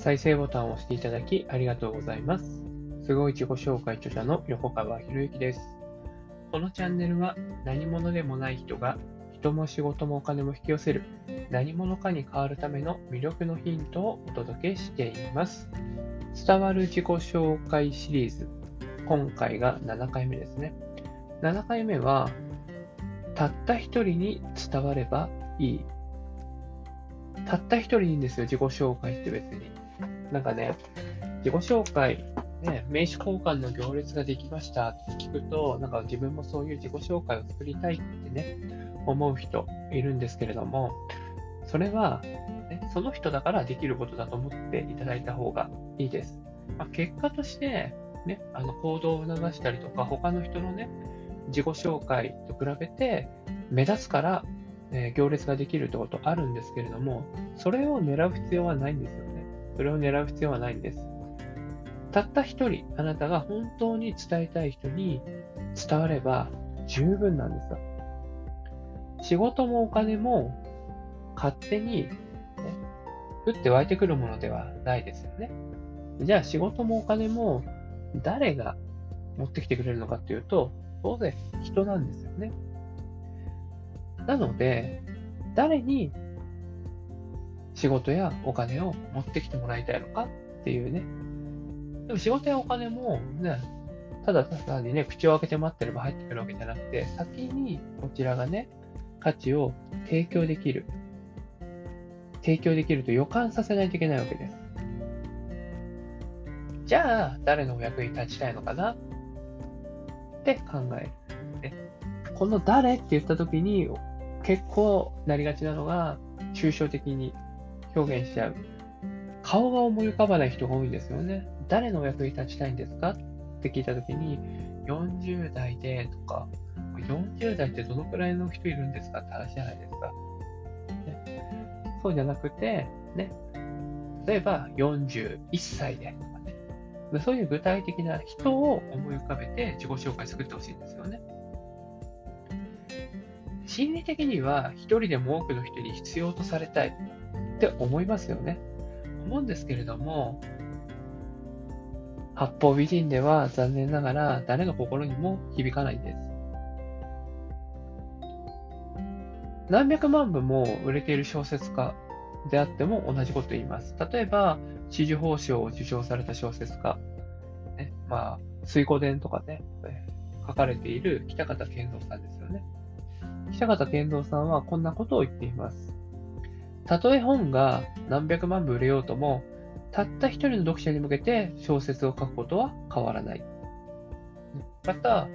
再生ボタンを押していただきありがとうございます。すごい自己紹介著者の横川博之です。このチャンネルは何者でもない人が人も仕事もお金も引き寄せる何者かに変わるための魅力のヒントをお届けしています。伝わる自己紹介シリーズ。今回が7回目ですね。7回目は、たった一人に伝わればいい。たった一人いいんですよ、自己紹介って別に。なんかね、自己紹介、ね、名刺交換の行列ができましたって聞くと、なんか自分もそういう自己紹介を作りたいってね、思う人いるんですけれども、それは、ね、その人だからできることだと思っていただいた方がいいです。まあ、結果として、ね、あの行動を促したりとか、他の人のね、自己紹介と比べて目立つから、え行列ができるってことあるんですけれども、それを狙う必要はないんですよね。それを狙う必要はないんです。たった一人、あなたが本当に伝えたい人に伝われば十分なんですよ。仕事もお金も勝手に、ね、降って湧いてくるものではないですよね。じゃあ仕事もお金も誰が持ってきてくれるのかっていうと、当然人なんですよね。なので、誰に仕事やお金を持ってきてもらいたいのかっていうね。でも仕事やお金もね、ただ単にね、口を開けて待ってれば入ってくるわけじゃなくて、先にこちらがね、価値を提供できる。提供できると予感させないといけないわけです。じゃあ、誰のお役に立ちたいのかな？って考える。ね、この誰って言った時に結構なりがちなのが抽象的に表現しちゃう。顔が思い浮かばない人が多いんですよね。誰のお役に立ちたいんですか？って聞いた時に40代でとか40代ってどのくらいの人いるんですか？って話じゃないですか。ね、そうじゃなくて、ね、例えば41歳でとかね、そういう具体的な人を思い浮かべて自己紹介作ってほしいんですよね。心理的には一人でも多くの人に必要とされたいって思いますよね。思うんですけれども、八方美人では残念ながら誰の心にも響かないです。何百万部も売れている小説家であっても同じこと言います。例えば、紫綬褒章を受賞された小説家、ね、まあ、水湖伝とかね、書かれている北方健三さんですよね。北方健三さんはこんなことを言っています。たとえ本が何百万部売れようとも、たった一人の読者に向けて小説を書くことは変わらない。また、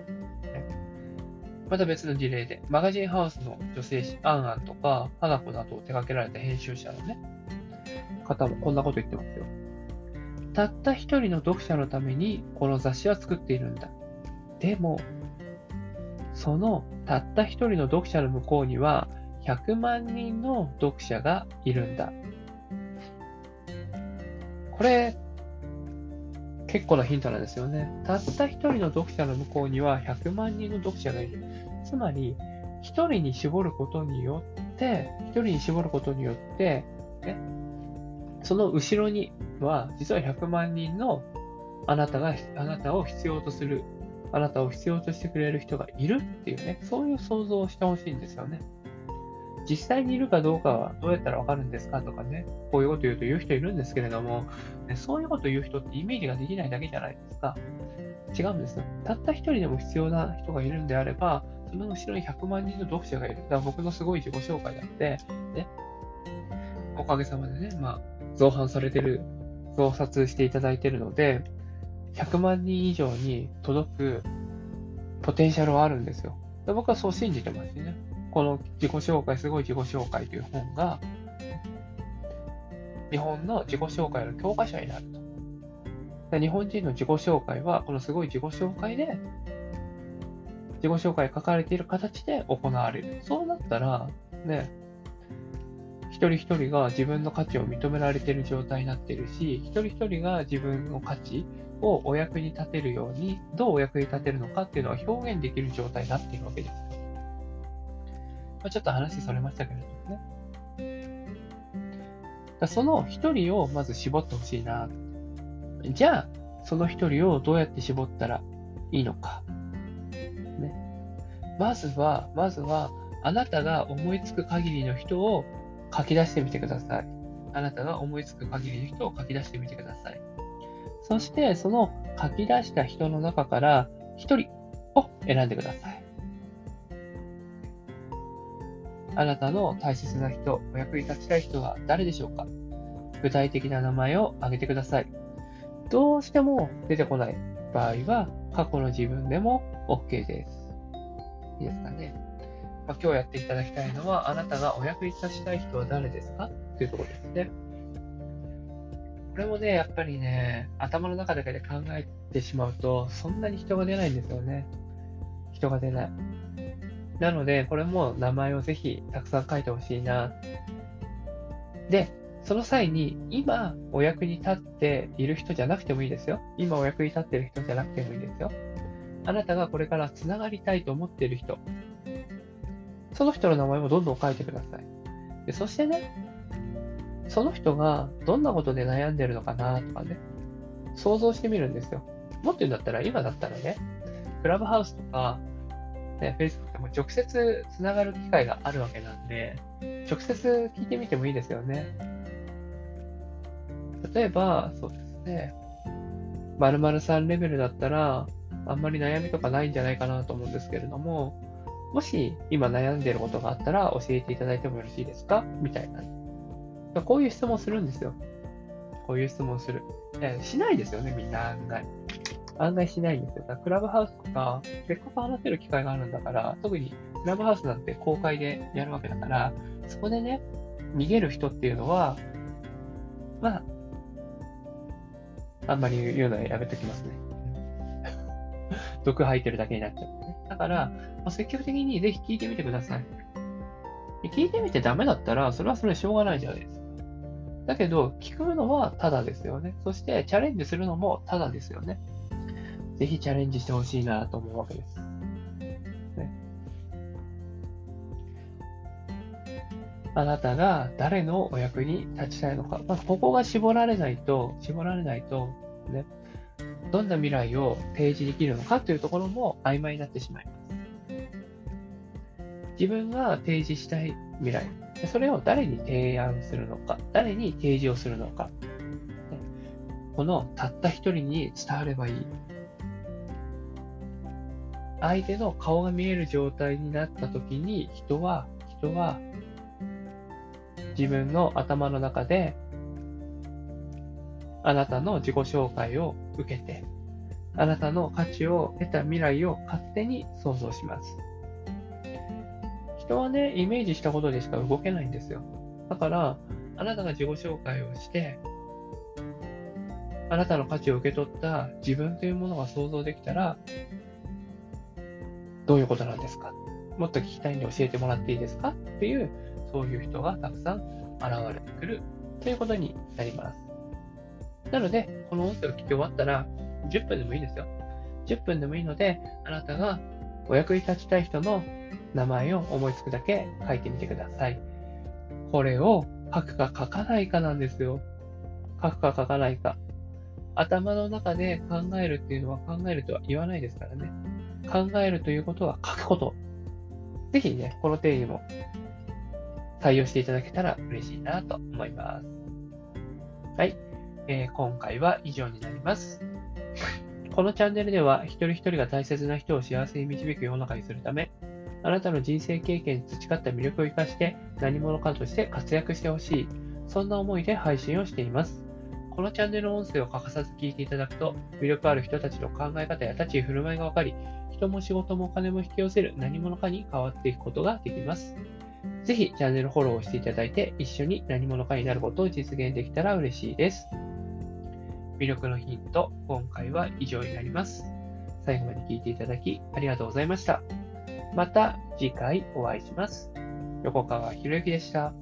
また別の事例で、マガジンハウスの女性誌、アンアンとか、花子などを手掛けられた編集者のね、方もこんなこと言ってますよ。たった一人の読者のためにこの雑誌は作っているんだ。でも、そのたった一人の読者の向こうには100万人の読者がいるんだ。これ、結構なヒントなんですよね。たった一人の読者の向こうには100万人の読者がいる。つまり、一人に絞ることによって、一人に絞ることによって、ね、その後ろには、実は100万人のあなたが、あなたを必要とする、あなたを必要としてくれる人がいるっていうね、そういう想像をしてほしいんですよね。実際にいるかどうかはどうやったらわかるんですかとかね、こういうこと言うと言う人いるんですけれども、ね、そういうこと言う人ってイメージができないだけじゃないですか。違うんですよ。たった一人でも必要な人がいるんであれば、その後ろに100万人の読者がいる。だから僕のすごい自己紹介だって、ね、おかげさまでね、まあ、増版されてる、増刷していただいてるので、100万人以上に届くポテンシャルはあるんですよ。で僕はそう信じてますね。この自己紹介、すごい自己紹介という本が、日本の自己紹介の教科書になると。日本人の自己紹介は、このすごい自己紹介で、自己紹介書かれている形で行われる。そうなったら、ね、一人一人が自分の価値を認められている状態になっているし、一人一人が自分の価値をお役に立てるように、どうお役に立てるのかっていうのは表現できる状態になっているわけです。まあ、ちょっと話それましたけれどもね。だその一人をまず絞ってほしいな。じゃあ、その一人をどうやって絞ったらいいのか。ね。まずは、まずは、あなたが思いつく限りの人を書き出してみてください。あなたが思いつく限りの人を書き出してみてください。そして、その書き出した人の中から一人を選んでください。あなたの大切な人、お役に立ちたい人は誰でしょうか？具体的な名前を挙げてください。どうしても出てこない場合は、過去の自分でも OK です。いいですかね？まあ、今日やっていただきたいのは、あなたがお役に立ちたい人は誰ですか？というところですね。これもね、やっぱりね、頭の中だけで考えてしまうと、そんなに人が出ないんですよね。人が出ない。なので、これも名前をぜひたくさん書いてほしいな。で、その際に、今お役に立っている人じゃなくてもいいですよ。今お役に立っている人じゃなくてもいいですよ。あなたがこれから繋がりたいと思っている人。その人の名前もどんどん書いてください。でそしてね、その人がどんなことで悩んでるのかなとかね、想像してみるんですよ。もっと言うんだったら、今だったらね、クラブハウスとか、ね、Facebook でも直接つながる機会があるわけなんで、直接聞いてみてもいいですよね。例えば、そうですね、〇〇さんレベルだったら、あんまり悩みとかないんじゃないかなと思うんですけれども、もし今悩んでいることがあったら教えていただいてもよろしいですか？みたいな。こういう質問するんですよ。こういう質問する。えしないですよね、みんな案外。案外しないんですよ。クラブハウスとか、せっかく話せる機会があるんだから、特にクラブハウスなんて公開でやるわけだから、そこでね、逃げる人っていうのは、まあ、あんまり言うのはやめときますね。毒吐いてるだけになっちゃう、ね。だから、まあ、積極的にぜひ聞いてみてください。聞いてみてダメだったら、それはそれでしょうがないじゃないですか。だけど、聞くのはただですよね。そして、チャレンジするのもただですよね。ぜひチャレンジしてほしいなと思うわけです。ね、あなたが誰のお役に立ちたいのか。まあ、ここが絞られないと、絞られないと、ね、どんな未来を提示できるのかというところも曖昧になってしまいます。自分が提示したい未来、それを誰に提案するのか、誰に提示をするのか、このたった一人に伝わればいい。相手の顔が見える状態になった時に人は、人は自分の頭の中であなたの自己紹介を受けて、あなたの価値を得た未来を勝手に想像します。人はね、イメージしたことでしか動けないんですよ。だから、あなたが自己紹介をして、あなたの価値を受け取った自分というものが想像できたら、どういうことなんですか？もっと聞きたいんで教えてもらっていいですか？っていう、そういう人がたくさん現れてくるということになります。なので、この音声を聞き終わったら、10分でもいいですよ。10分でもいいので、あなたがお役に立ちたい人の名前を思いつくだけ書いてみてください。これを書くか書かないかなんですよ。書くか書かないか。頭の中で考えるっていうのは考えるとは言わないですからね。考えるということは書くこと。ぜひね、この定義も採用していただけたら嬉しいなと思います。はい。えー、今回は以上になります。このチャンネルでは一人一人が大切な人を幸せに導く世の中にするため、あなたの人生経験に培った魅力を生かして何者かとして活躍してほしい。そんな思いで配信をしています。このチャンネルの音声を欠かさず聞いていただくと、魅力ある人たちの考え方や立ち居振る舞いがわかり、人も仕事もお金も引き寄せる何者かに変わっていくことができます。ぜひチャンネルフォローをしていただいて、一緒に何者かになることを実現できたら嬉しいです。魅力のヒント、今回は以上になります。最後まで聞いていただきありがとうございました。また次回お会いします。横川博之でした。